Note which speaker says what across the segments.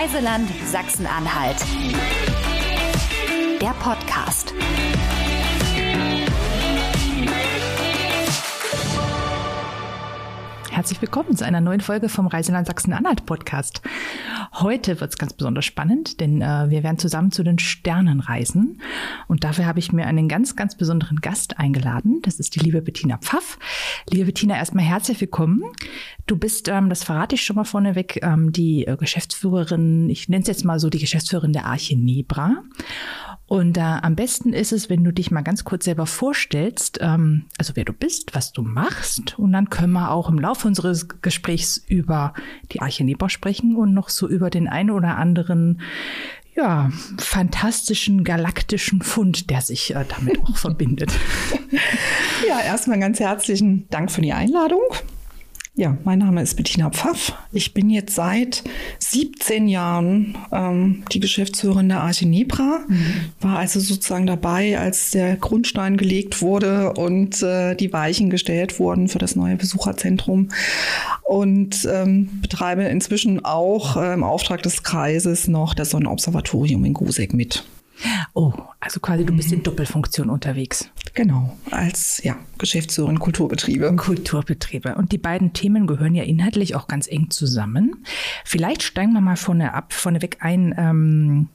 Speaker 1: Reiseland Sachsen-Anhalt. Der Podcast.
Speaker 2: Herzlich willkommen zu einer neuen Folge vom Reiseland Sachsen-Anhalt Podcast. Heute wird es ganz besonders spannend, denn äh, wir werden zusammen zu den Sternen reisen. Und dafür habe ich mir einen ganz, ganz besonderen Gast eingeladen. Das ist die liebe Bettina Pfaff. Liebe Bettina, erstmal herzlich willkommen. Du bist, ähm, das verrate ich schon mal vorneweg, ähm, die äh, Geschäftsführerin, ich nenne es jetzt mal so die Geschäftsführerin der Arche Nebra. Und äh, am besten ist es, wenn du dich mal ganz kurz selber vorstellst, ähm, also wer du bist, was du machst. Und dann können wir auch im Laufe unseres Gesprächs über die Arche Nebra sprechen und noch so über den einen oder anderen ja, fantastischen galaktischen Fund, der sich äh, damit auch verbindet.
Speaker 3: Ja, erstmal ganz herzlichen Dank für die Einladung. Ja, mein Name ist Bettina Pfaff. Ich bin jetzt seit 17 Jahren ähm, die Geschäftsführerin der Arche Nebra. Mhm. War also sozusagen dabei, als der Grundstein gelegt wurde und äh, die Weichen gestellt wurden für das neue Besucherzentrum. Und ähm, betreibe inzwischen auch äh, im Auftrag des Kreises noch das Sonnenobservatorium in Gusek mit.
Speaker 2: Oh, also quasi du bist in Doppelfunktion unterwegs.
Speaker 3: Genau, als ja, Geschäftsführerin Kulturbetriebe.
Speaker 2: Kulturbetriebe. Und die beiden Themen gehören ja inhaltlich auch ganz eng zusammen. Vielleicht steigen wir mal vorne ab, vorneweg ein. Ähm,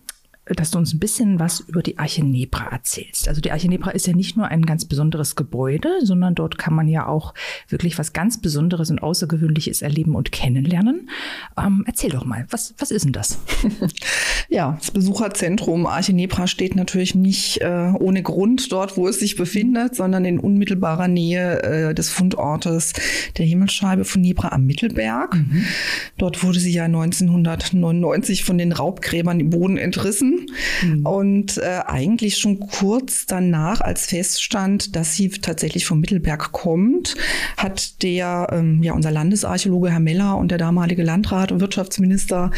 Speaker 2: dass du uns ein bisschen was über die Arche Nebra erzählst. Also die Arche Nebra ist ja nicht nur ein ganz besonderes Gebäude, sondern dort kann man ja auch wirklich was ganz Besonderes und Außergewöhnliches erleben und kennenlernen. Ähm, erzähl doch mal, was, was ist denn das?
Speaker 3: ja, das Besucherzentrum Arche Nebra steht natürlich nicht äh, ohne Grund dort, wo es sich befindet, sondern in unmittelbarer Nähe äh, des Fundortes der Himmelsscheibe von Nebra am Mittelberg. Mhm. Dort wurde sie ja 1999 von den Raubgräbern im Boden entrissen Mhm. Und äh, eigentlich schon kurz danach, als feststand, dass sie tatsächlich vom Mittelberg kommt, hat der, ähm, ja, unser Landesarchäologe Herr Meller und der damalige Landrat und Wirtschaftsminister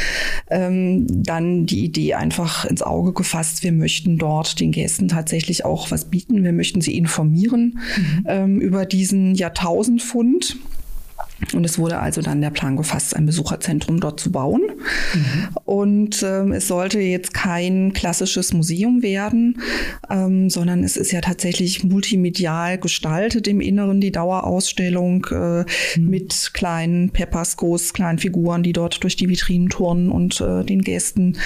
Speaker 3: ähm, dann die Idee einfach ins Auge gefasst, wir möchten dort den Gästen tatsächlich auch was bieten. Wir möchten sie informieren mhm. ähm, über diesen Jahrtausendfund. Und es wurde also dann der Plan gefasst, ein Besucherzentrum dort zu bauen. Mhm. Und ähm, es sollte jetzt kein klassisches Museum werden, ähm, sondern es ist ja tatsächlich multimedial gestaltet im Inneren, die Dauerausstellung äh, mhm. mit kleinen Pepperskos, kleinen Figuren, die dort durch die Vitrinen turnen und äh, den Gästen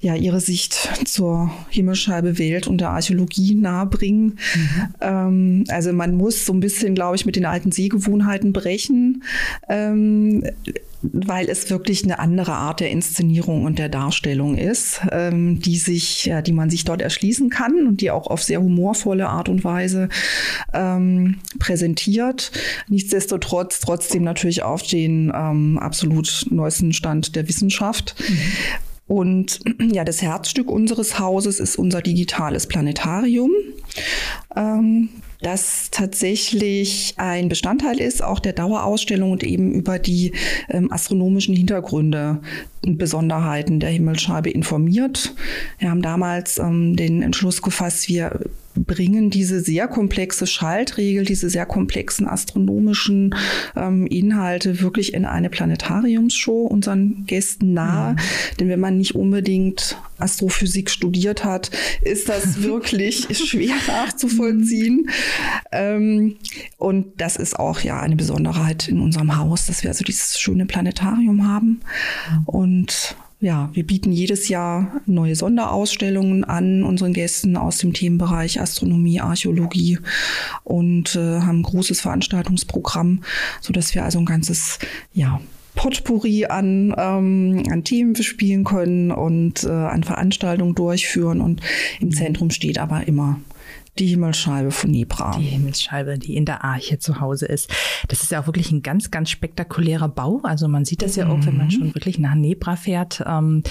Speaker 3: ja ihre Sicht zur Himmelscheibe Welt und der Archäologie nahebringen. Mhm. Ähm, also man muss so ein bisschen, glaube ich, mit den alten Sehgewohnheiten brechen ähm, weil es wirklich eine andere Art der Inszenierung und der Darstellung ist, ähm, die sich, ja, die man sich dort erschließen kann und die auch auf sehr humorvolle Art und Weise ähm, präsentiert. Nichtsdestotrotz trotzdem natürlich auf den ähm, absolut neuesten Stand der Wissenschaft. Mhm. Und ja, das Herzstück unseres Hauses ist unser digitales Planetarium. Ähm, das tatsächlich ein Bestandteil ist, auch der Dauerausstellung und eben über die ähm, astronomischen Hintergründe und Besonderheiten der Himmelsscheibe informiert. Wir haben damals ähm, den Entschluss gefasst, wir bringen diese sehr komplexe Schaltregel, diese sehr komplexen astronomischen ähm, Inhalte wirklich in eine Planetariumsshow unseren Gästen nahe. Mhm. Denn wenn man nicht unbedingt Astrophysik studiert hat, ist das wirklich schwer nachzuvollziehen. Ähm, und das ist auch ja eine Besonderheit in unserem Haus, dass wir also dieses schöne Planetarium haben. Mhm. Und ja, wir bieten jedes Jahr neue Sonderausstellungen an unseren Gästen aus dem Themenbereich Astronomie, Archäologie und äh, haben ein großes Veranstaltungsprogramm, so dass wir also ein ganzes, ja, Potpourri an, ähm, an Themen bespielen können und äh, an Veranstaltungen durchführen. Und im Zentrum steht aber immer die Himmelsscheibe von Nebra.
Speaker 2: Die Himmelsscheibe, die in der Arche zu Hause ist. Das ist ja auch wirklich ein ganz, ganz spektakulärer Bau. Also man sieht das ja auch, wenn man mhm. schon wirklich nach Nebra fährt. Ähm,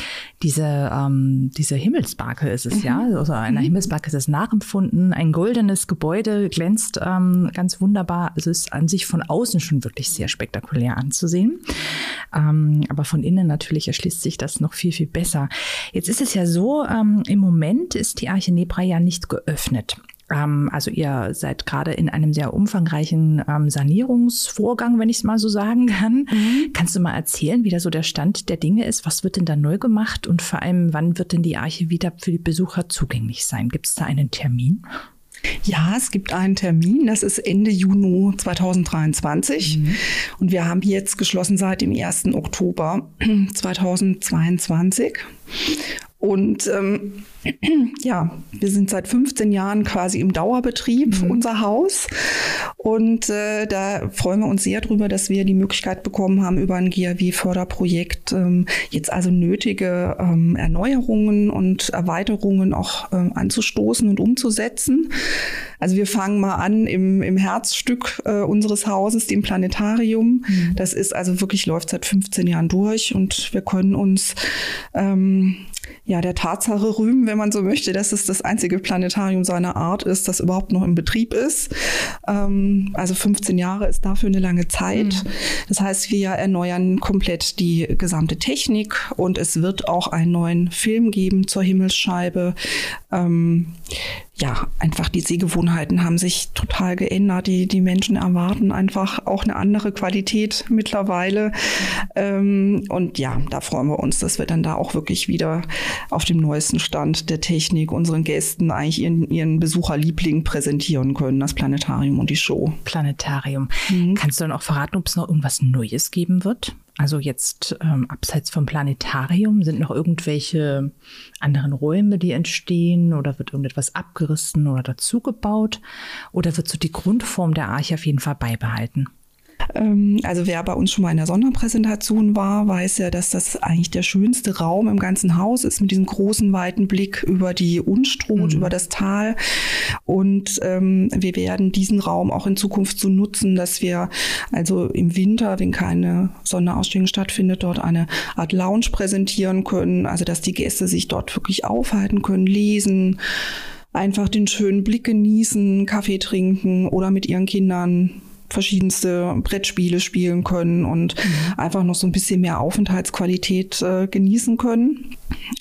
Speaker 2: diese, ähm, diese Himmelsbarke ist es, mhm. ja. Also einer mhm. Himmelsbarke ist es nachempfunden. Ein goldenes Gebäude glänzt ähm, ganz wunderbar. Also ist an sich von außen schon wirklich sehr spektakulär anzusehen. Ähm, aber von innen natürlich erschließt sich das noch viel, viel besser. Jetzt ist es ja so, ähm, im Moment ist die Arche Nebra ja nicht geöffnet. Ähm, also ihr seid gerade in einem sehr umfangreichen ähm, Sanierungsvorgang, wenn ich es mal so sagen kann. Mhm. Kannst du mal erzählen, wie da so der Stand der Dinge ist? Was wird denn da neu gemacht und vor allem, wann wird denn die Arche wieder für die Besucher zugänglich sein? Gibt es da einen Termin?
Speaker 3: Ja, es gibt einen Termin, das ist Ende Juni 2023. Mhm. Und wir haben jetzt geschlossen seit dem 1. Oktober 2022. Und ähm, ja, wir sind seit 15 Jahren quasi im Dauerbetrieb, mhm. unser Haus. Und äh, da freuen wir uns sehr drüber, dass wir die Möglichkeit bekommen haben, über ein GAW-Förderprojekt ähm, jetzt also nötige ähm, Erneuerungen und Erweiterungen auch ähm, anzustoßen und umzusetzen. Also wir fangen mal an im, im Herzstück äh, unseres Hauses, dem Planetarium. Mhm. Das ist also wirklich, läuft seit 15 Jahren durch und wir können uns ähm, ja, der Tatsache rühmen, wenn man so möchte, dass es das einzige Planetarium seiner Art ist, das überhaupt noch im Betrieb ist. Ähm, also 15 Jahre ist dafür eine lange Zeit. Mhm. Das heißt, wir erneuern komplett die gesamte Technik und es wird auch einen neuen Film geben zur Himmelsscheibe. Ähm, ja, einfach die Sehgewohnheiten haben sich total geändert. Die, die Menschen erwarten einfach auch eine andere Qualität mittlerweile. Ähm, und ja, da freuen wir uns, dass wir dann da auch wirklich wieder auf dem neuesten Stand der Technik unseren Gästen eigentlich ihren, ihren Besucherliebling präsentieren können, das Planetarium und die Show.
Speaker 2: Planetarium. Mhm. Kannst du dann auch verraten, ob es noch irgendwas Neues geben wird? Also jetzt ähm, abseits vom Planetarium sind noch irgendwelche anderen Räume, die entstehen oder wird irgendetwas abgerissen oder dazugebaut oder wird so die Grundform der Arche auf jeden Fall beibehalten?
Speaker 3: Ähm, also wer bei uns schon mal in der Sonderpräsentation war, weiß ja, dass das eigentlich der schönste Raum im ganzen Haus ist mit diesem großen weiten Blick über die Unstrut, mhm. über das Tal. Und ähm, wir werden diesen Raum auch in Zukunft so nutzen, dass wir also im Winter, wenn keine Sonderausstellung stattfindet, dort eine Art Lounge präsentieren können. Also dass die Gäste sich dort wirklich aufhalten können, lesen einfach den schönen Blick genießen, Kaffee trinken oder mit ihren Kindern verschiedenste Brettspiele spielen können und mhm. einfach noch so ein bisschen mehr Aufenthaltsqualität äh, genießen können.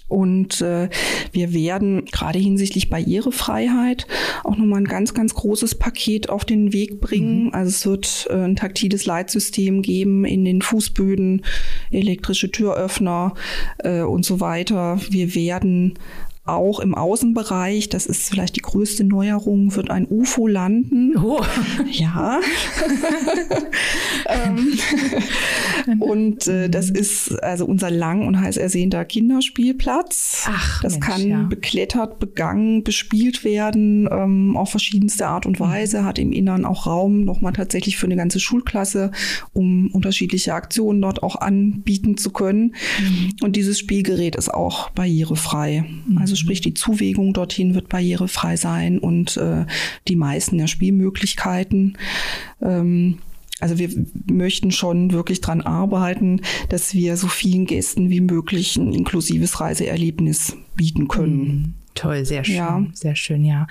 Speaker 3: Und äh, wir werden gerade hinsichtlich Barrierefreiheit auch nochmal ein ganz, ganz großes Paket auf den Weg bringen. Mhm. Also es wird äh, ein taktiles Leitsystem geben in den Fußböden, elektrische Türöffner äh, und so weiter. Wir werden auch im Außenbereich, das ist vielleicht die größte Neuerung, wird ein UFO landen.
Speaker 2: Oh.
Speaker 3: Ja. ähm, und äh, das ist also unser lang und heiß ersehnter Kinderspielplatz.
Speaker 2: Ach,
Speaker 3: das
Speaker 2: Mensch,
Speaker 3: kann
Speaker 2: ja.
Speaker 3: beklettert, begangen, bespielt werden ähm, auf verschiedenste Art und Weise, hat im Innern auch Raum nochmal tatsächlich für eine ganze Schulklasse, um unterschiedliche Aktionen dort auch anbieten zu können. Mhm. Und dieses Spielgerät ist auch barrierefrei. Mhm. Also sprich die Zuwegung dorthin wird barrierefrei sein und äh, die meisten der Spielmöglichkeiten. Ähm, also wir möchten schon wirklich dran arbeiten, dass wir so vielen Gästen wie möglich ein inklusives Reiseerlebnis bieten können. Mhm.
Speaker 2: Toll, sehr schön, ja. sehr schön, ja.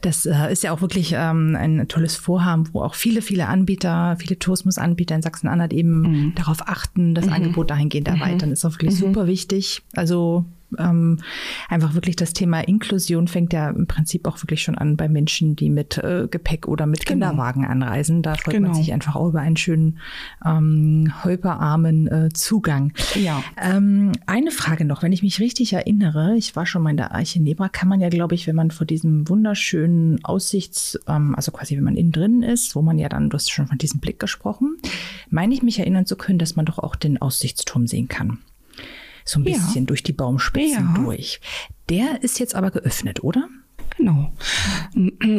Speaker 2: Das äh, ist ja auch wirklich ähm, ein tolles Vorhaben, wo auch viele, viele Anbieter, viele Tourismusanbieter in Sachsen-Anhalt eben mhm. darauf achten, das mhm. Angebot dahingehend mhm. erweitern. Ist auch wirklich mhm. super wichtig. Also ähm, einfach wirklich das Thema Inklusion fängt ja im Prinzip auch wirklich schon an bei Menschen, die mit äh, Gepäck oder mit genau. Kinderwagen anreisen. Da freut genau. man sich einfach auch über einen schönen ähm, holperarmen äh, Zugang.
Speaker 3: Ja.
Speaker 2: Ähm, eine Frage noch, wenn ich mich richtig erinnere, ich war schon mal in der Arche Nebra, kann man ja, glaube ich, wenn man vor diesem wunderschönen Aussichts, ähm, also quasi wenn man innen drin ist, wo man ja dann, du hast schon von diesem Blick gesprochen, meine ich mich erinnern zu können, dass man doch auch den Aussichtsturm sehen kann so ein bisschen ja. durch die Baumspitzen ja. durch. Der ist jetzt aber geöffnet, oder?
Speaker 3: Genau.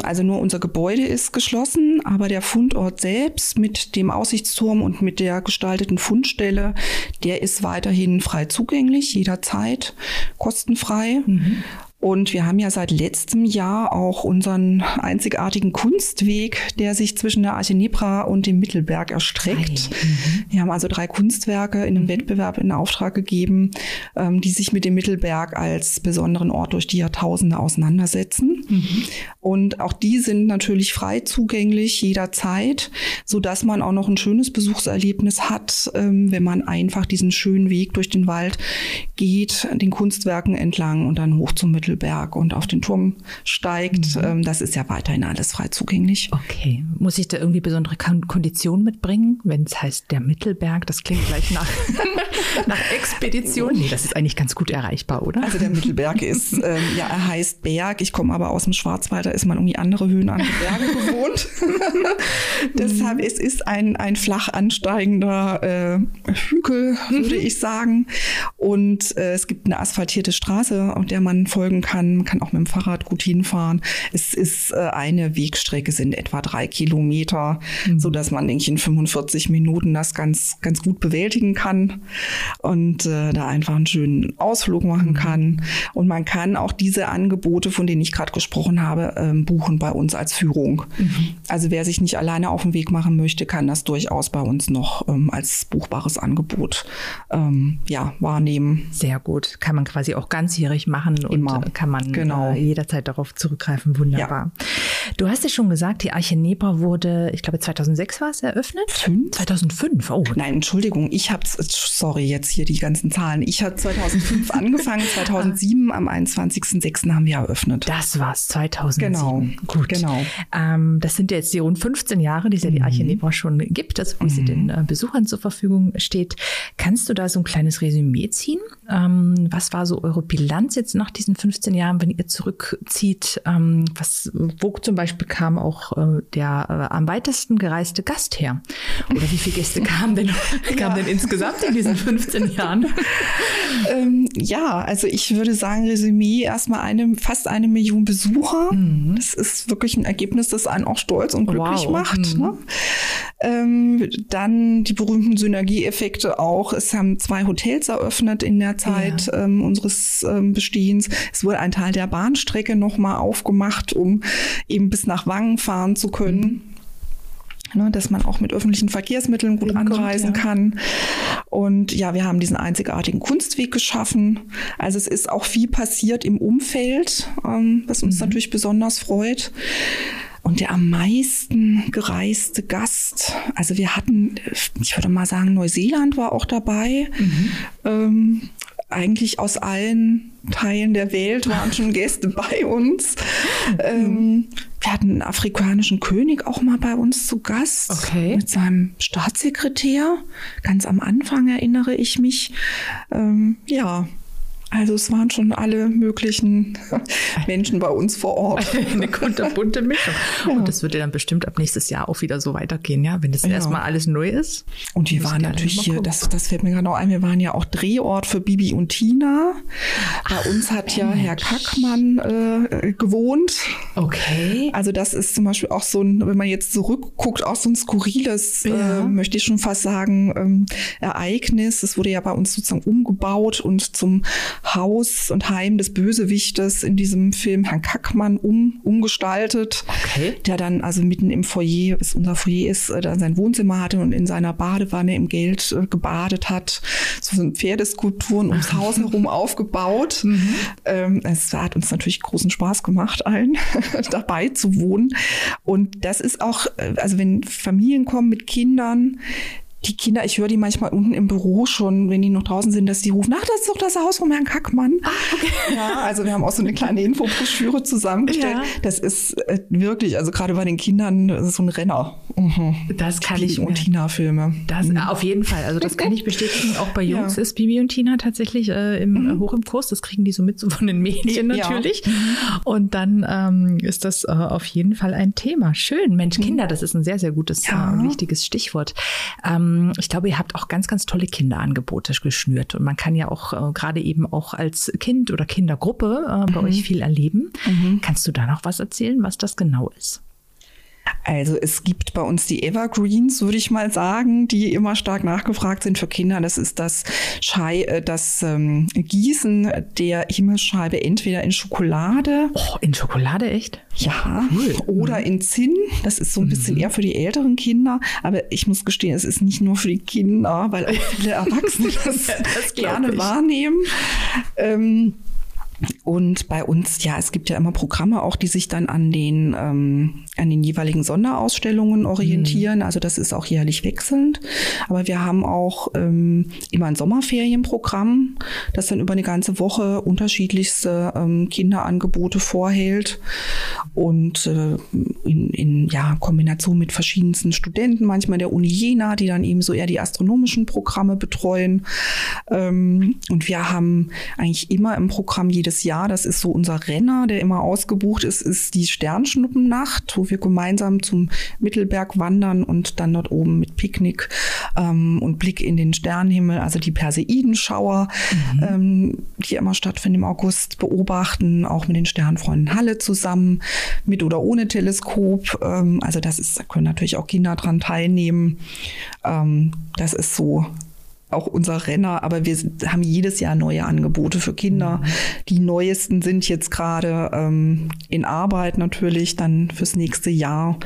Speaker 3: Also nur unser Gebäude ist geschlossen, aber der Fundort selbst mit dem Aussichtsturm und mit der gestalteten Fundstelle, der ist weiterhin frei zugänglich, jederzeit kostenfrei. Mhm. Und wir haben ja seit letztem Jahr auch unseren einzigartigen Kunstweg, der sich zwischen der Arche Nebra und dem Mittelberg erstreckt. Mhm. Wir haben also drei Kunstwerke in einem Wettbewerb in Auftrag gegeben, ähm, die sich mit dem Mittelberg als besonderen Ort durch die Jahrtausende auseinandersetzen. Mhm. Und auch die sind natürlich frei zugänglich jederzeit, so dass man auch noch ein schönes Besuchserlebnis hat, ähm, wenn man einfach diesen schönen Weg durch den Wald geht, den Kunstwerken entlang und dann hoch zum Mittelberg Mittelberg und auf den Turm steigt. Mhm. Ähm, das ist ja weiterhin alles frei zugänglich.
Speaker 2: Okay. Muss ich da irgendwie besondere Konditionen mitbringen, wenn es heißt der Mittelberg? Das klingt gleich nach, nach Expedition. Nee, das ist eigentlich ganz gut erreichbar, oder?
Speaker 3: Also der Mittelberg ist, ähm, ja, er heißt Berg. Ich komme aber aus dem Schwarzwald, da ist man irgendwie andere Höhen an Berge gewohnt. Deshalb, es ist ein, ein flach ansteigender äh, Hügel, würde mhm. ich sagen. Und äh, es gibt eine asphaltierte Straße, auf der man folgen kann. Man kann auch mit dem Fahrrad gut hinfahren. Es ist äh, eine Wegstrecke, sind etwa drei Kilometer, mhm. so dass man, denke ich, in 45 Minuten das ganz, ganz gut bewältigen kann und äh, da einfach einen schönen Ausflug machen mhm. kann. Und man kann auch diese Angebote, von denen ich gerade gesprochen habe, ähm, buchen bei uns als Führung. Mhm. Also wer sich nicht alleine auf den Weg machen möchte, kann das durchaus bei uns noch ähm, als buchbares Angebot ähm, ja, wahrnehmen.
Speaker 2: Sehr gut. Kann man quasi auch ganzjährig machen Immer. und kann man genau. äh, jederzeit darauf zurückgreifen. Wunderbar. Ja. Du hast ja schon gesagt, die Arche Nebra wurde, ich glaube 2006 war es eröffnet?
Speaker 3: Fünf?
Speaker 2: 2005, oh.
Speaker 3: Nein, Entschuldigung, ich habe, sorry, jetzt hier die ganzen Zahlen. Ich habe 2005 angefangen, 2007 am 21.06. haben wir eröffnet.
Speaker 2: Das war's, 2007.
Speaker 3: Genau,
Speaker 2: gut.
Speaker 3: Genau.
Speaker 2: Ähm, das sind jetzt die rund 15 Jahre, die es ja die Arche mhm. Nebra schon gibt, also wo mhm. sie den äh, Besuchern zur Verfügung steht. Kannst du da so ein kleines Resümee ziehen? Ähm, was war so eure Bilanz jetzt nach diesen 15 Jahren, wenn ihr zurückzieht? Ähm, was, wo zum Beispiel kam auch äh, der äh, am weitesten gereiste Gast her? Oder wie viele Gäste kamen denn, kamen ja. denn insgesamt in diesen 15 Jahren?
Speaker 3: ähm, ja, also ich würde sagen, Resümee erstmal eine, fast eine Million Besucher. Mhm. Das ist wirklich ein Ergebnis, das einen auch stolz und glücklich wow. macht. Mhm. Ne? Ähm, dann die berühmten Synergieeffekte auch. Es haben zwei Hotels eröffnet in der Zeit ja. ähm, unseres ähm, Bestehens. Es wurde ein Teil der Bahnstrecke nochmal aufgemacht, um eben bis nach Wangen fahren zu können. Mhm. Ne, dass man auch mit öffentlichen Verkehrsmitteln gut Hinkommt, anreisen ja. kann. Und ja, wir haben diesen einzigartigen Kunstweg geschaffen. Also es ist auch viel passiert im Umfeld, ähm, was uns mhm. natürlich besonders freut. Und der am meisten gereiste Gast, also wir hatten, ich würde mal sagen, Neuseeland war auch dabei. Mhm. Ähm, eigentlich aus allen Teilen der Welt waren schon Gäste bei uns. Ähm, wir hatten einen afrikanischen König auch mal bei uns zu Gast
Speaker 2: okay.
Speaker 3: mit seinem Staatssekretär. Ganz am Anfang erinnere ich mich. Ähm, ja, also es waren schon alle möglichen Menschen bei uns vor Ort.
Speaker 2: Eine kunterbunte Mischung. Ja. Und das wird ja dann bestimmt ab nächstes Jahr auch wieder so weitergehen, ja, wenn das ja. erstmal alles neu ist.
Speaker 3: Und wir waren natürlich hier, das, das fällt mir gerade noch ein, wir waren ja auch Drehort für Bibi und Tina. Bei Ach, uns hat Mensch. ja Herr Kackmann äh, gewohnt.
Speaker 2: Okay.
Speaker 3: Also das ist zum Beispiel auch so ein, wenn man jetzt zurückguckt, auch so ein skurriles, äh, ja. äh, möchte ich schon fast sagen, ähm, Ereignis. Es wurde ja bei uns sozusagen umgebaut und zum Haus und Heim des Bösewichtes in diesem Film Herrn Kackmann um, umgestaltet.
Speaker 2: Okay.
Speaker 3: Der dann also mitten im Foyer, bis unser Foyer ist, äh, dann sein Wohnzimmer hatte und in seiner Badewanne im Geld äh, gebadet hat. So sind Pferdeskulpturen ums Haus herum aufgebaut. Mhm. Ähm, es hat uns natürlich großen Spaß gemacht, allen dabei zu wohnen. Und das ist auch, äh, also wenn Familien kommen mit Kindern, die Kinder, ich höre die manchmal unten im Büro schon, wenn die noch draußen sind, dass die rufen, ach, das ist doch das Haus von Herrn Kackmann. Ah, okay. Ja, also wir haben auch so eine kleine Infobroschüre zusammengestellt. Ja. Das ist äh, wirklich, also gerade bei den Kindern, das ist so ein Renner.
Speaker 2: Mhm. Das kann Bibi ich.
Speaker 3: und Tina-Filme.
Speaker 2: Das mhm. auf jeden Fall. Also das kann ich bestätigen. Auch bei Jungs ja. ist Bibi und Tina tatsächlich äh, im, mhm. hoch im Kurs. Das kriegen die so mit so von den Mädchen natürlich. Ja. Mhm. Und dann ähm, ist das äh, auf jeden Fall ein Thema. Schön. Mensch, mhm. Kinder, das ist ein sehr, sehr gutes und wichtiges Stichwort. Ähm, ähm, ich glaube, ihr habt auch ganz, ganz tolle Kinderangebote geschnürt. Und man kann ja auch äh, gerade eben auch als Kind oder Kindergruppe äh, bei mhm. euch viel erleben. Mhm. Kannst du da noch was erzählen, was das genau ist?
Speaker 3: Also es gibt bei uns die Evergreens, würde ich mal sagen, die immer stark nachgefragt sind für Kinder. Das ist das, Schei äh, das ähm, Gießen der Himmelsscheibe entweder in Schokolade.
Speaker 2: Oh, in Schokolade echt?
Speaker 3: Ja. Cool. Oder mhm. in Zinn. Das ist so ein bisschen mhm. eher für die älteren Kinder. Aber ich muss gestehen, es ist nicht nur für die Kinder, weil auch viele Erwachsene das, das gerne wahrnehmen. Ähm, Und bei uns, ja, es gibt ja immer Programme auch, die sich dann an den, ähm, an den jeweiligen Sonderausstellungen orientieren. Mhm. Also das ist auch jährlich wechselnd. Aber wir haben auch ähm, immer ein Sommerferienprogramm, das dann über eine ganze Woche unterschiedlichste ähm, Kinderangebote vorhält. Und äh, in, in ja, Kombination mit verschiedensten Studenten, manchmal der Uni Jena, die dann eben so eher die astronomischen Programme betreuen. Ähm, und wir haben eigentlich immer im Programm jede jedes Jahr, das ist so unser Renner, der immer ausgebucht ist, ist die Sternschnuppennacht, wo wir gemeinsam zum Mittelberg wandern und dann dort oben mit Picknick ähm, und Blick in den Sternenhimmel, also die Perseidenschauer, mhm. ähm, die immer stattfinden im August, beobachten, auch mit den Sternfreunden Halle zusammen, mit oder ohne Teleskop. Ähm, also das ist, da können natürlich auch Kinder dran teilnehmen. Ähm, das ist so auch unser Renner, aber wir haben jedes Jahr neue Angebote für Kinder. Mhm. Die neuesten sind jetzt gerade ähm, in Arbeit natürlich, dann fürs nächste Jahr.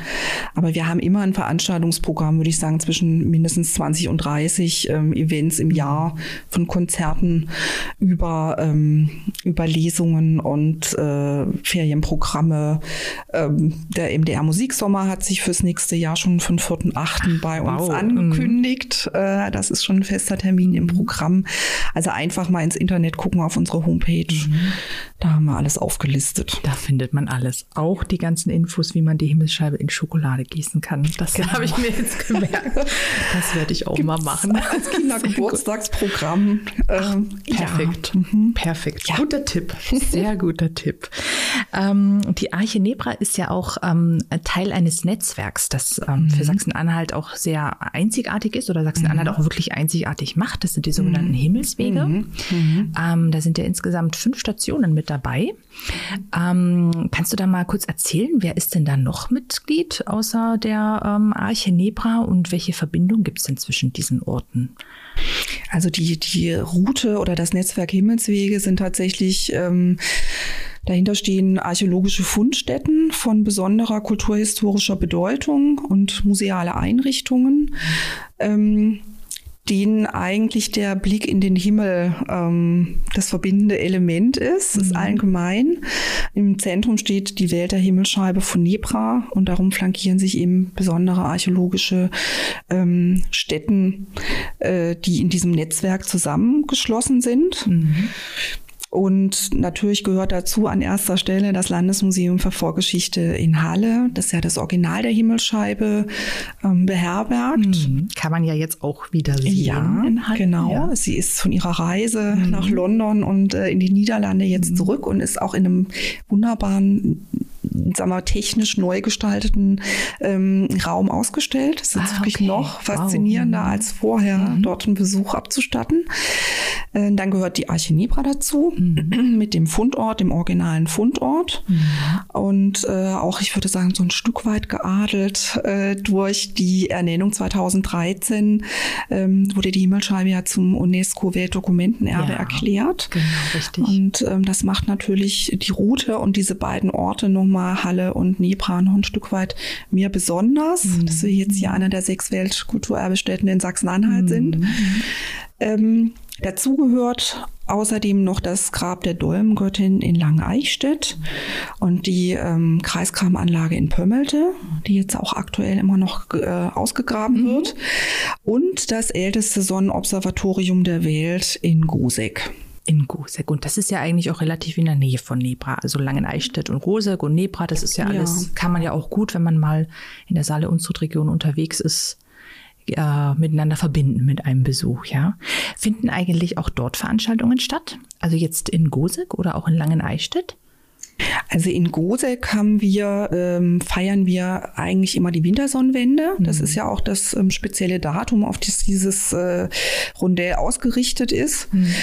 Speaker 3: Aber wir haben immer ein Veranstaltungsprogramm, würde ich sagen, zwischen mindestens 20 und 30 ähm, Events im Jahr, von Konzerten über, ähm, über Lesungen und äh, Ferienprogramme. Ähm, der MDR Musiksommer hat sich fürs nächste Jahr schon von 4.8. bei uns wow. angekündigt. Mhm. Äh, das ist schon ein fester Termin im Programm. Also einfach mal ins Internet gucken auf unsere Homepage. Mhm. Da haben wir alles aufgelistet.
Speaker 2: Da findet man alles. Auch die ganzen Infos, wie man die Himmelsscheibe in Schokolade gießen kann. Das genau. habe ich mir jetzt gemerkt. Das werde ich auch Gibt's mal machen.
Speaker 3: Als Kindergeburtstagsprogramm.
Speaker 2: Ähm, Perfekt. Ja. Mhm. Perfekt. Ja. Guter Tipp. Sehr guter Tipp. Ähm, die Arche Nebra ist ja auch ähm, Teil eines Netzwerks, das ähm, mhm. für Sachsen-Anhalt auch sehr einzigartig ist oder Sachsen-Anhalt mhm. auch wirklich einzigartig großartig macht. Das sind die sogenannten mhm. Himmelswege. Mhm. Mhm. Ähm, da sind ja insgesamt fünf Stationen mit dabei. Ähm, kannst du da mal kurz erzählen, wer ist denn da noch Mitglied außer der ähm, Arche Nebra und welche Verbindung gibt es denn zwischen diesen Orten?
Speaker 3: Also die, die Route oder das Netzwerk Himmelswege sind tatsächlich ähm, Dahinter stehen archäologische Fundstätten von besonderer kulturhistorischer Bedeutung und museale Einrichtungen. Ähm, denen eigentlich der Blick in den Himmel ähm, das verbindende Element ist, mhm. ist allgemein. Im Zentrum steht die Welt der Himmelscheibe von Nebra und darum flankieren sich eben besondere archäologische ähm, Stätten, äh, die in diesem Netzwerk zusammengeschlossen sind. Mhm. Und natürlich gehört dazu an erster Stelle das Landesmuseum für Vorgeschichte in Halle, das ja das Original der Himmelscheibe ähm, beherbergt.
Speaker 2: Mhm. Kann man ja jetzt auch wieder sehen.
Speaker 3: Ja, in Halle. genau. Ja. Sie ist von ihrer Reise mhm. nach London und äh, in die Niederlande jetzt mhm. zurück und ist auch in einem wunderbaren sagen wir, technisch neu gestalteten ähm, Raum ausgestellt. Es ist ah, wirklich okay. noch faszinierender wow. Mhm. als vorher, mhm. dort einen Besuch abzustatten. Äh, dann gehört die Arche Nebra dazu, mhm. mit dem Fundort, dem originalen Fundort. Mhm. Und äh, auch, ich würde sagen, so ein Stück weit geadelt äh, durch die Ernennung 2013 ähm, wurde die Himmelscheibe ja zum UNESCO-Weltdokumentenerbe ja, erklärt. Genau, richtig. Und ähm, das macht natürlich die Route und diese beiden Orte nochmal Halle und Nebra noch ein Stück weit mehr besonders, mhm. dass wir jetzt hier einer der sechs Weltkulturerbestätten in Sachsen-Anhalt mhm. sind. Ähm, dazu gehört außerdem noch das Grab der Dolmengöttin in Langeneichstätt und die ähm, Kreiskramanlage in Pömmelte, die jetzt auch aktuell immer noch äh, ausgegraben mhm. wird, und das älteste Sonnenobservatorium der Welt in Gosek
Speaker 2: in Gosek. Und das ist ja eigentlich auch relativ in der Nähe von Nebra. Also Langeneichstätt und Gosek und Nebra, das ist ja alles, ja. kann man ja auch gut, wenn man mal in der Saale-Unstrut-Region unterwegs ist, äh, miteinander verbinden mit einem Besuch, ja. Finden eigentlich auch dort Veranstaltungen statt? Also jetzt in Gosek oder auch in Langeneichstätt?
Speaker 3: Also in Gosek haben wir, ähm, feiern wir eigentlich immer die Wintersonnenwende. Das mhm. ist ja auch das ähm, spezielle Datum, auf das dieses äh, Rondell ausgerichtet ist. Mhm.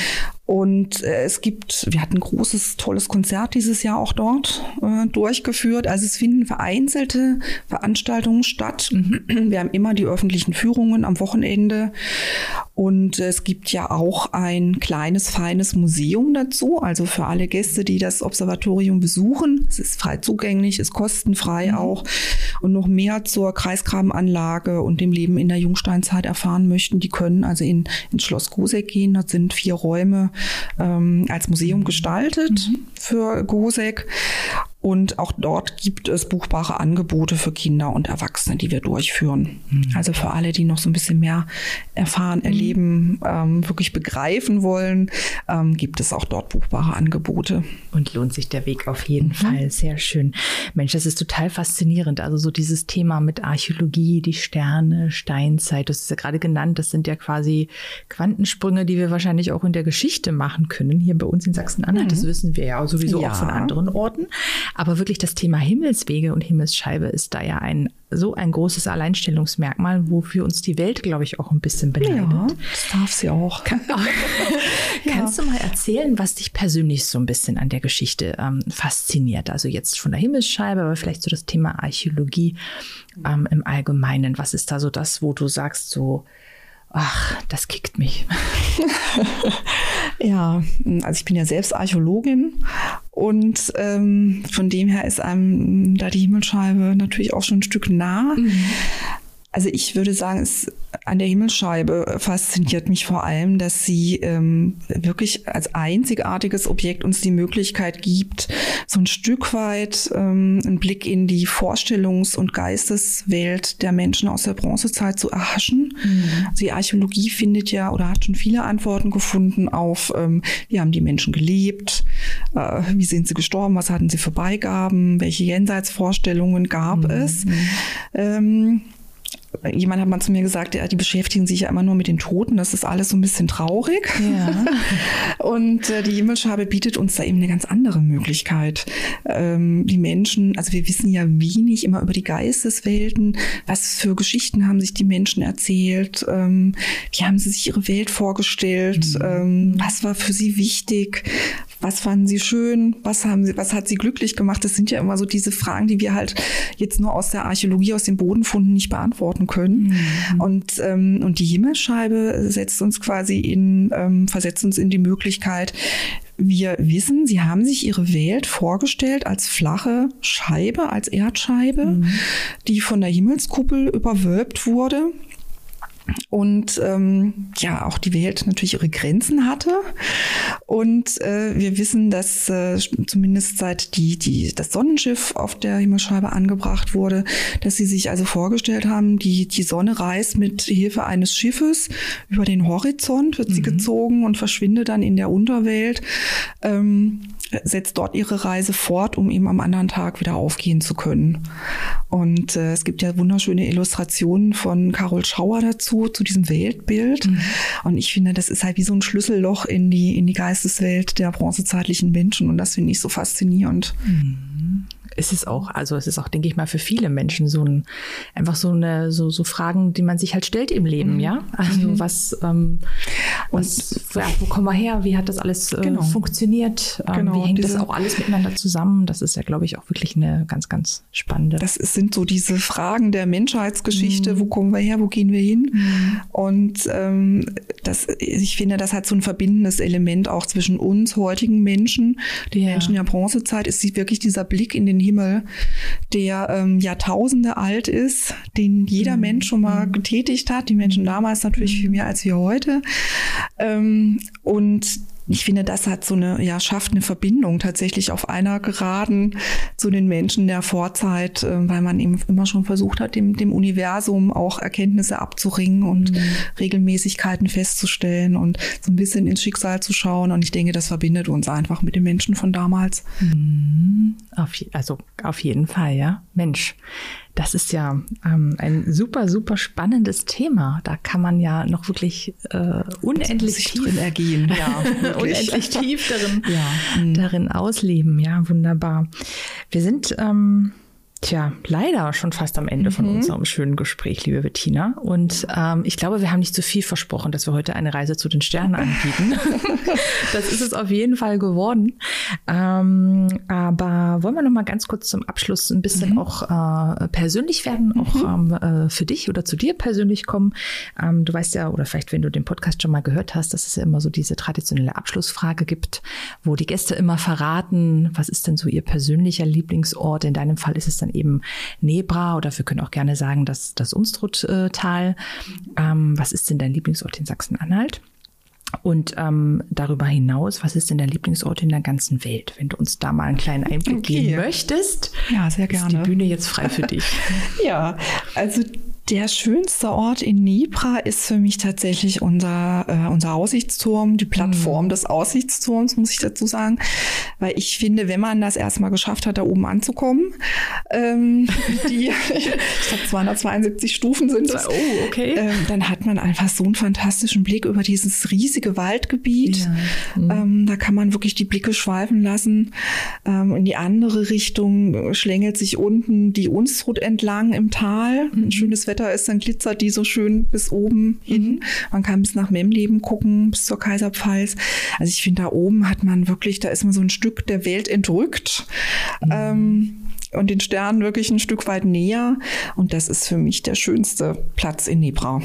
Speaker 3: Und äh, es gibt, wir hatten ein großes, tolles Konzert dieses Jahr auch dort äh, durchgeführt. Also es finden vereinzelte Veranstaltungen statt. Wir haben immer die öffentlichen Führungen am Wochenende. Und es gibt ja auch ein kleines, feines Museum dazu. Also für alle Gäste, die das Observatorium besuchen. Es ist frei zugänglich, ist kostenfrei mhm. auch. Und noch mehr zur Kreisgrabenanlage und dem Leben in der Jungsteinzeit erfahren möchten, die können also in, ins Schloss Goseck gehen. Dort sind vier Räume ähm, als Museum gestaltet mhm. für Goseck. Und auch dort gibt es buchbare Angebote für Kinder und Erwachsene, die wir durchführen. Mhm. Also für alle, die noch so ein bisschen mehr erfahren, mhm. erleben, ähm, wirklich begreifen wollen, ähm, gibt es auch dort buchbare Angebote.
Speaker 2: Und lohnt sich der Weg auf jeden mhm. Fall. Sehr schön. Mensch, das ist total faszinierend. Also so dieses Thema mit Archäologie, die Sterne, Steinzeit, das ist ja gerade genannt, das sind ja quasi Quantensprünge, die wir wahrscheinlich auch in der Geschichte machen können. Hier bei uns in Sachsen-Anhalt, das mhm. wissen wir ja sowieso ja. auch von anderen Orten. Aber wirklich das Thema Himmelswege und Himmelsscheibe ist da ja ein so ein großes Alleinstellungsmerkmal, wofür uns die Welt, glaube ich, auch ein bisschen beneidet. Ja,
Speaker 3: das darf sie auch. Kann,
Speaker 2: ja. Kannst du mal erzählen, was dich persönlich so ein bisschen an der Geschichte ähm, fasziniert? Also jetzt von der Himmelsscheibe, aber vielleicht so das Thema Archäologie ähm, im Allgemeinen. Was ist da so das, wo du sagst, so, ach, das kickt mich?
Speaker 3: Ja, also ich bin ja selbst Archäologin und ähm, von dem her ist einem da die Himmelscheibe natürlich auch schon ein Stück nah. Mhm. Also ich würde sagen, es an der Himmelsscheibe fasziniert mich vor allem, dass sie ähm, wirklich als einzigartiges Objekt uns die Möglichkeit gibt, so ein Stück weit ähm, einen Blick in die Vorstellungs- und Geisteswelt der Menschen aus der Bronzezeit zu erhaschen. Mhm. Die Archäologie findet ja oder hat schon viele Antworten gefunden auf, ähm, wie haben die Menschen gelebt, äh, wie sind sie gestorben, was hatten sie für Beigaben, welche Jenseitsvorstellungen gab mhm. es. Ähm, jemand hat mal zu mir gesagt, die beschäftigen sich ja immer nur mit den Toten, das ist alles so ein bisschen traurig. Ja. Und äh, die Himmelsscheibe bietet uns da eben eine ganz andere Möglichkeit. Ähm, die Menschen, also wir wissen ja wenig immer über die Geisteswelten, was für Geschichten haben sich die Menschen erzählt, ähm, wie haben sie sich ihre Welt vorgestellt, mhm. ähm, was war für sie wichtig, was fanden sie schön, was haben sie, was hat sie glücklich gemacht? Das sind ja immer so diese Fragen, die wir halt jetzt nur aus der Archäologie, aus den Bodenfunden nicht beantworten können. Mhm. Und, ähm, und die Himmelsscheibe setzt uns quasi in, ähm, versetzt uns in die Möglichkeit, wir wissen, sie haben sich ihre Welt vorgestellt als flache Scheibe, als Erdscheibe, mhm. die von der Himmelskuppel überwölbt wurde und ähm, ja auch die Welt natürlich ihre Grenzen hatte und äh, wir wissen, dass äh, zumindest seit die die das Sonnenschiff auf der Himmelscheibe angebracht wurde, dass sie sich also vorgestellt haben, die die Sonne reist mit Hilfe eines Schiffes über den Horizont wird sie mhm. gezogen und verschwindet dann in der Unterwelt. Ähm, setzt dort ihre Reise fort, um eben am anderen Tag wieder aufgehen zu können. Und äh, es gibt ja wunderschöne Illustrationen von Carol Schauer dazu, zu diesem Weltbild. Mhm. Und ich finde, das ist halt wie so ein Schlüsselloch in die, in die Geisteswelt der bronzezeitlichen Menschen. Und das finde ich so faszinierend.
Speaker 2: Mhm ist es auch, also es ist auch, denke ich mal, für viele Menschen so ein, einfach so eine, so, so Fragen, die man sich halt stellt im Leben, mhm. ja. Also mhm. was, ähm, was, ja, wo kommen wir her? Wie hat das alles äh, genau. funktioniert? Ähm, genau. Wie hängt diese, das auch alles miteinander zusammen? Das ist ja, glaube ich, auch wirklich eine ganz, ganz spannende.
Speaker 3: Das ist, sind so diese Fragen der Menschheitsgeschichte. Mhm. Wo kommen wir her? Wo gehen wir hin? Mhm. Und ähm, das, ich finde, das hat so ein verbindendes Element auch zwischen uns heutigen Menschen, die ja. Menschen der Bronzezeit, ist wirklich dieser Blick in den Himmel, der ähm, Jahrtausende alt ist, den jeder mhm. Mensch schon mal mhm. getätigt hat. Die Menschen damals natürlich viel mehr als wir heute. Ähm, und ich finde, das hat so eine, ja, schafft eine Verbindung tatsächlich auf einer Geraden zu den Menschen der Vorzeit, äh, weil man eben immer schon versucht hat, dem, dem Universum auch Erkenntnisse abzuringen und mhm. Regelmäßigkeiten festzustellen und so ein bisschen ins Schicksal zu schauen. Und ich denke, das verbindet uns einfach mit den Menschen von damals.
Speaker 2: Mhm. Auf, also auf jeden Fall, ja. Mensch, das ist ja ähm, ein super, super spannendes Thema. Da kann man ja noch wirklich äh, unendlich tief
Speaker 3: drin ergehen. Ja,
Speaker 2: unendlich tief darin, ja. Mhm. darin ausleben. Ja, wunderbar. Wir sind ähm, Tja, leider schon fast am Ende von
Speaker 3: Mhm.
Speaker 2: unserem schönen Gespräch, liebe Bettina. Und ähm, ich glaube, wir haben nicht zu viel versprochen, dass wir heute eine Reise zu den Sternen anbieten. das ist es auf jeden Fall geworden. Ähm, aber wollen wir noch mal ganz kurz zum Abschluss ein bisschen auch äh, persönlich werden, auch ähm, äh, für dich oder zu dir persönlich kommen. Ähm, du weißt ja, oder vielleicht, wenn du den Podcast schon mal gehört hast, dass es ja immer so diese traditionelle Abschlussfrage gibt, wo die Gäste immer verraten, was ist denn so ihr persönlicher Lieblingsort? In deinem Fall ist es dann eben Nebra oder wir können auch gerne sagen, das, das Unstrut-Tal. Ähm, was ist denn dein Lieblingsort in Sachsen-Anhalt? Und ähm, darüber hinaus, was ist denn der Lieblingsort in der ganzen Welt? Wenn du uns da mal einen kleinen Einblick
Speaker 3: Okay.
Speaker 2: geben möchtest,
Speaker 3: Ja, sehr
Speaker 2: ist die
Speaker 3: gerne.
Speaker 2: Bühne jetzt frei für dich.
Speaker 3: Ja, also der schönste Ort in Nebra ist für mich tatsächlich unser, äh, unser Aussichtsturm, die Plattform des Aussichtsturms, muss ich dazu sagen. Weil ich finde, wenn man das erstmal geschafft hat, da oben anzukommen, ähm, die, ich glaube, 272 Stufen sind es,
Speaker 2: Oh, okay.
Speaker 3: ähm, dann hat man einfach so einen fantastischen Blick über dieses riesige Waldgebiet. Ähm, da kann man wirklich die Blicke schweifen lassen. Ähm, in die andere Richtung schlängelt sich unten die Unstrut entlang im Tal. Ein schönes Wetter ist, dann glitzert die so schön bis oben hin. Man kann bis nach Memleben gucken, bis zur Kaiserpfalz. Also ich finde, da oben hat man wirklich, da ist man so ein Stück der Welt entrückt. Ähm, und den Sternen wirklich ein Stück weit näher. Und das ist für mich der schönste Platz in Nebra.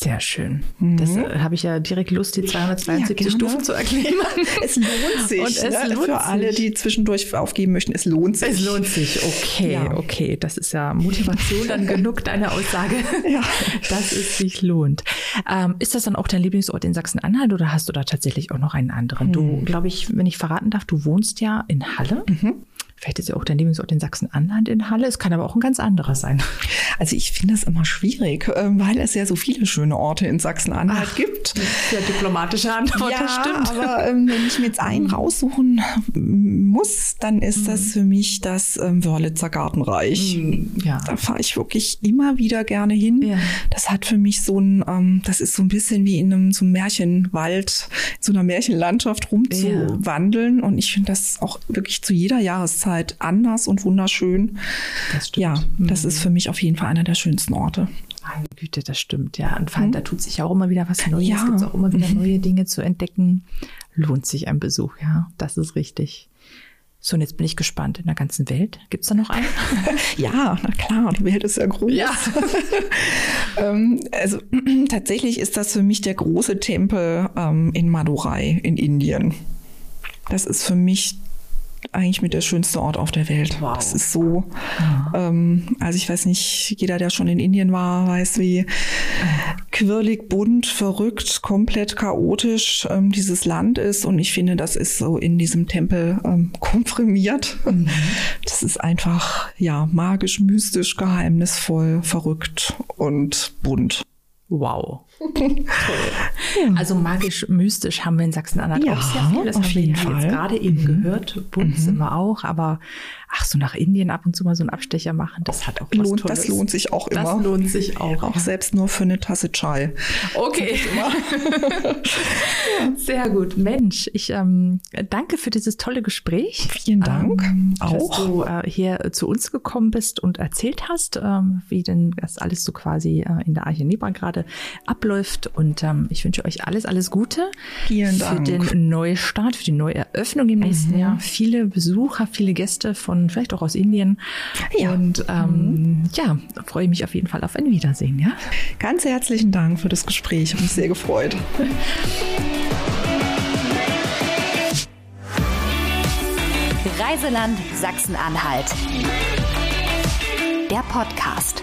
Speaker 2: Sehr schön. Das äh, habe ich ja direkt Lust, die 272
Speaker 3: Mhm. Ja.
Speaker 2: Stufen zu erklären.
Speaker 3: Es lohnt sich.
Speaker 2: Und es
Speaker 3: ne?
Speaker 2: lohnt
Speaker 3: Für alle, die zwischendurch aufgeben möchten, es lohnt sich.
Speaker 2: Es lohnt sich. Okay,
Speaker 3: Ja.
Speaker 2: okay. Das ist ja Motivation dann genug, deine Aussage,
Speaker 3: Ja.
Speaker 2: dass es sich lohnt. Ähm, ist das dann auch dein Lieblingsort in Sachsen-Anhalt oder hast du da tatsächlich auch noch einen anderen?
Speaker 3: Hm.
Speaker 2: Du, glaube ich, wenn ich verraten darf, du wohnst ja in Halle.
Speaker 3: Mhm.
Speaker 2: Vielleicht ist ja auch dein Lieblingsort in Sachsen-Anhalt in Halle. Es kann aber auch ein ganz anderer sein.
Speaker 3: Also ich finde es immer schwierig, ähm, weil es ja so viele schöne Orte in Sachsen-Anhalt gibt.
Speaker 2: Sehr diplomatische Antwort,
Speaker 3: ja,
Speaker 2: das stimmt.
Speaker 3: aber ähm, wenn ich mir jetzt einen raussuchen muss, dann ist das für mich das ähm, Wörlitzer Gartenreich.
Speaker 2: Ja.
Speaker 3: Da fahre ich wirklich immer wieder gerne hin.
Speaker 2: Ja.
Speaker 3: Das hat für mich so ein, ähm, das ist so ein bisschen wie in einem so einem Märchenwald, in so einer Märchenlandschaft rumzuwandeln. Und ich finde das auch wirklich zu jeder Jahreszeit anders und wunderschön.
Speaker 2: Das stimmt.
Speaker 3: Ja, das ist für mich auf jeden Fall einer der schönsten Orte.
Speaker 2: Meine Güte, das stimmt. Ja, und vor allem, da tut sich auch immer wieder was Neues.
Speaker 3: Ja.
Speaker 2: Es gibt auch immer wieder neue Dinge zu entdecken. Lohnt sich ein Besuch, ja. Das ist richtig. So, und jetzt bin ich gespannt. In der ganzen Welt. Gibt es da noch einen?
Speaker 3: Ja, na klar, die Welt ist ja groß.
Speaker 2: Ja.
Speaker 3: ähm, also tatsächlich ist das für mich der große Tempel ähm, in Madurai in Indien. Das ist für mich eigentlich mit der schönste Ort auf der Welt.
Speaker 2: Wow.
Speaker 3: Das ist so, ähm, also ich weiß nicht, jeder, der schon in Indien war, weiß, wie quirlig, bunt, verrückt, komplett chaotisch ähm, dieses Land ist. Und ich finde, das ist so in diesem Tempel ähm, komprimiert. Das ist einfach, ja, magisch, mystisch, geheimnisvoll, verrückt und bunt.
Speaker 2: Wow. Also magisch, mystisch haben wir in Sachsen-Anhalt
Speaker 3: Ja,
Speaker 2: auch sehr viel. Das
Speaker 3: auf
Speaker 2: haben wir
Speaker 3: jeden
Speaker 2: jetzt
Speaker 3: Fall. Mhm.
Speaker 2: gerade eben gehört. Bunt sind wir auch, aber ach, so nach Indien ab und zu mal so einen Abstecher machen, das hat auch was
Speaker 3: Lohnt,
Speaker 2: Tolles.
Speaker 3: das lohnt sich auch immer.
Speaker 2: Das lohnt sich auch.
Speaker 3: Auch selbst nur für eine Tasse Chai.
Speaker 2: Okay. Sehr gut. Mensch, ich ähm, danke für dieses tolle Gespräch.
Speaker 3: Vielen Dank.
Speaker 2: Ähm, Dass
Speaker 3: Auch.
Speaker 2: du äh, hier zu uns gekommen bist und erzählt hast, ähm, wie denn das alles so quasi äh, in der Arche Nebra gerade abläuft. Und ähm, ich wünsche euch alles, alles Gute
Speaker 3: Vielen
Speaker 2: für
Speaker 3: Dank.
Speaker 2: den Neustart, für die Neueröffnung im nächsten
Speaker 3: Mhm.
Speaker 2: Jahr. Viele Besucher, viele Gäste von vielleicht auch aus Indien.
Speaker 3: Ja.
Speaker 2: Und ähm, ja, freue mich auf jeden Fall auf ein Wiedersehen. Ja.
Speaker 3: Ganz herzlichen Dank für das Gespräch. Ich habe mich sehr gefreut.
Speaker 1: Reiseland Sachsen-Anhalt. Der Podcast.